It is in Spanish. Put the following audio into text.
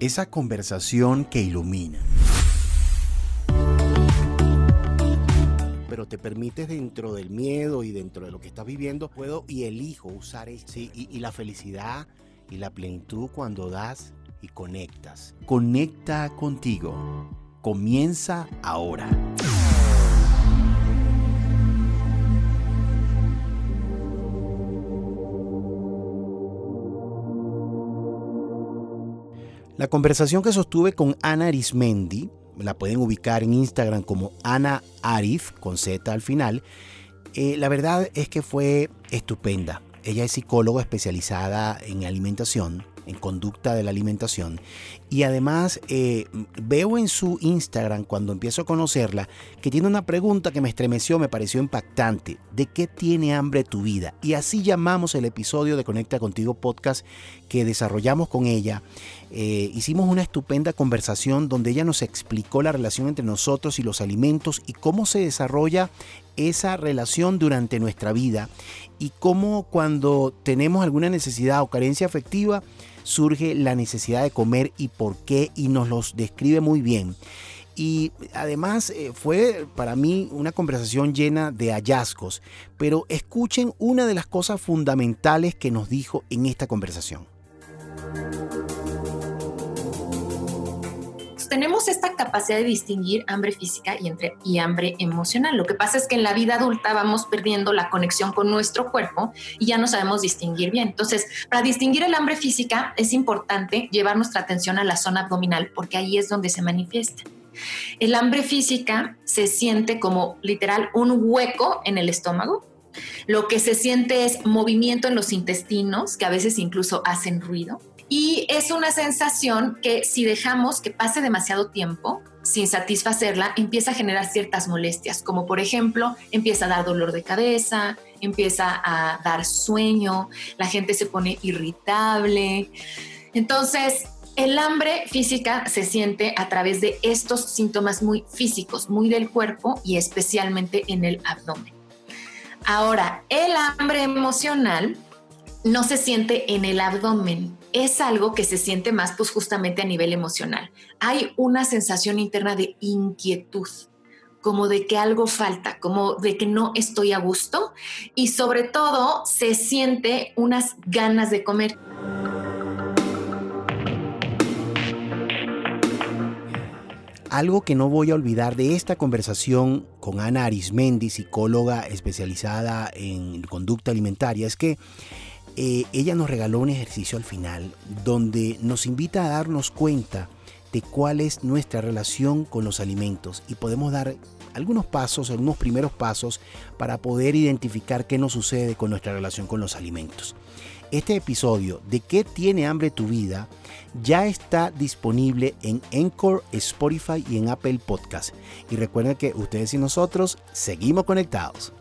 esa conversación que ilumina. pero te permites dentro del miedo y dentro de lo que estás viviendo, puedo y elijo usar eso. y, y la felicidad y la plenitud cuando das y conectas. Conecta contigo. Comienza ahora. La conversación que sostuve con Ana Arismendi, la pueden ubicar en Instagram como Ana Arif, con Z al final, eh, la verdad es que fue estupenda. Ella es psicóloga especializada en alimentación en conducta de la alimentación. Y además eh, veo en su Instagram, cuando empiezo a conocerla, que tiene una pregunta que me estremeció, me pareció impactante. ¿De qué tiene hambre tu vida? Y así llamamos el episodio de Conecta Contigo Podcast que desarrollamos con ella. Eh, hicimos una estupenda conversación donde ella nos explicó la relación entre nosotros y los alimentos y cómo se desarrolla esa relación durante nuestra vida y cómo cuando tenemos alguna necesidad o carencia afectiva, surge la necesidad de comer y por qué y nos los describe muy bien. Y además eh, fue para mí una conversación llena de hallazgos, pero escuchen una de las cosas fundamentales que nos dijo en esta conversación. Tenemos esta capacidad de distinguir hambre física y, entre, y hambre emocional. Lo que pasa es que en la vida adulta vamos perdiendo la conexión con nuestro cuerpo y ya no sabemos distinguir bien. Entonces, para distinguir el hambre física es importante llevar nuestra atención a la zona abdominal porque ahí es donde se manifiesta. El hambre física se siente como literal un hueco en el estómago. Lo que se siente es movimiento en los intestinos, que a veces incluso hacen ruido y es una sensación que si dejamos que pase demasiado tiempo sin satisfacerla, empieza a generar ciertas molestias, como por ejemplo, empieza a dar dolor de cabeza, empieza a dar sueño, la gente se pone irritable. Entonces, el hambre física se siente a través de estos síntomas muy físicos, muy del cuerpo y especialmente en el abdomen. Ahora, el hambre emocional no se siente en el abdomen, es algo que se siente más pues justamente a nivel emocional. Hay una sensación interna de inquietud, como de que algo falta, como de que no estoy a gusto y sobre todo se siente unas ganas de comer. Algo que no voy a olvidar de esta conversación con Ana Arismendi, psicóloga especializada en conducta alimentaria, es que eh, ella nos regaló un ejercicio al final donde nos invita a darnos cuenta de cuál es nuestra relación con los alimentos y podemos dar algunos pasos, algunos primeros pasos para poder identificar qué nos sucede con nuestra relación con los alimentos. Este episodio de ¿Qué tiene hambre tu vida? ya está disponible en Encore, Spotify y en Apple Podcast. Y recuerden que ustedes y nosotros seguimos conectados.